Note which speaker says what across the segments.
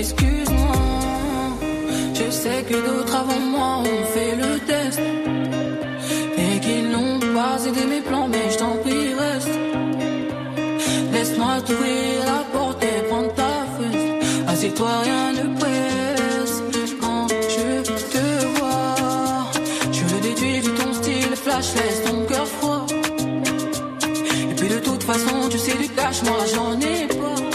Speaker 1: excuse-moi. Je sais que d'autres avant moi ont fait le test. Et qu'ils n'ont pas aidé mes plans, mais je t'en prie, reste. Laisse-moi t'ouvrir la porte et prendre ta fesse. Assieds-toi, rien ne presse. Quand je te vois, je le déduis de ton style flash, laisse ton cœur froid. Et puis de toute façon, tu sais du cash, moi j'en ai pas.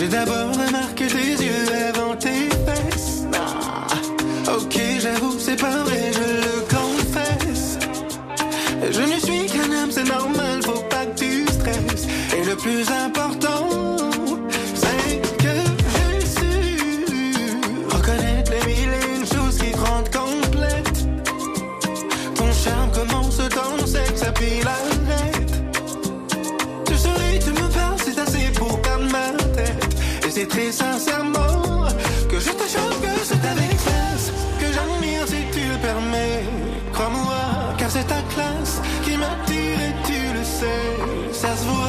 Speaker 2: J'ai d'abord remarqué tes yeux avant tes fesses. Ok, j'avoue, c'est pas vrai, je le confesse. Je ne suis qu'un homme, c'est normal, faut pas que tu stresses. Et le plus important, c'est que j'ai su reconnaître les mille et une choses qui te rendent complète. Ton charme commence le sexe, puis l'arrête. Sincèrement que je te choque, que c'est avec classe que j'admire si tu le permets. Crois-moi, car c'est ta classe qui m'attire et tu le sais. Ça se voit,